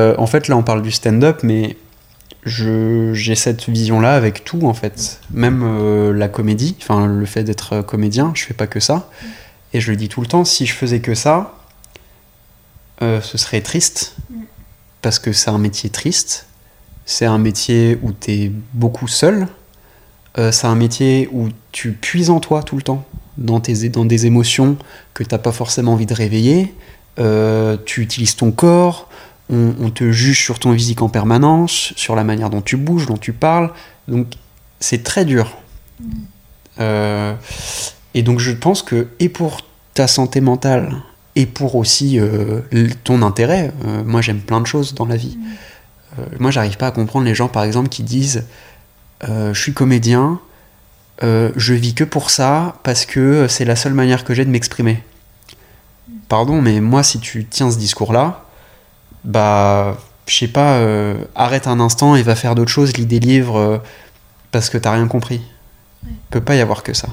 Euh, en fait, là, on parle du stand-up, mais j'ai cette vision-là avec tout, en fait. Même euh, la comédie, enfin, le fait d'être comédien, je fais pas que ça. Et je le dis tout le temps, si je faisais que ça, euh, ce serait triste. Parce que c'est un métier triste. C'est un métier où tu es beaucoup seul. Euh, c'est un métier où tu puises en toi tout le temps, dans, tes, dans des émotions que t'as pas forcément envie de réveiller. Euh, tu utilises ton corps, on, on te juge sur ton physique en permanence, sur la manière dont tu bouges, dont tu parles. Donc c'est très dur. Euh, et donc je pense que, et pour ta santé mentale, et pour aussi euh, ton intérêt, euh, moi j'aime plein de choses dans la vie. Euh, moi j'arrive pas à comprendre les gens par exemple qui disent je suis comédien, je vis que pour ça parce que c'est la seule manière que j'ai de m'exprimer. Pardon, mais moi si tu tiens ce discours-là, bah je sais pas, euh, arrête un instant et va faire d'autres choses, lis des livres euh, parce que t'as rien compris. Peut pas y avoir que ça.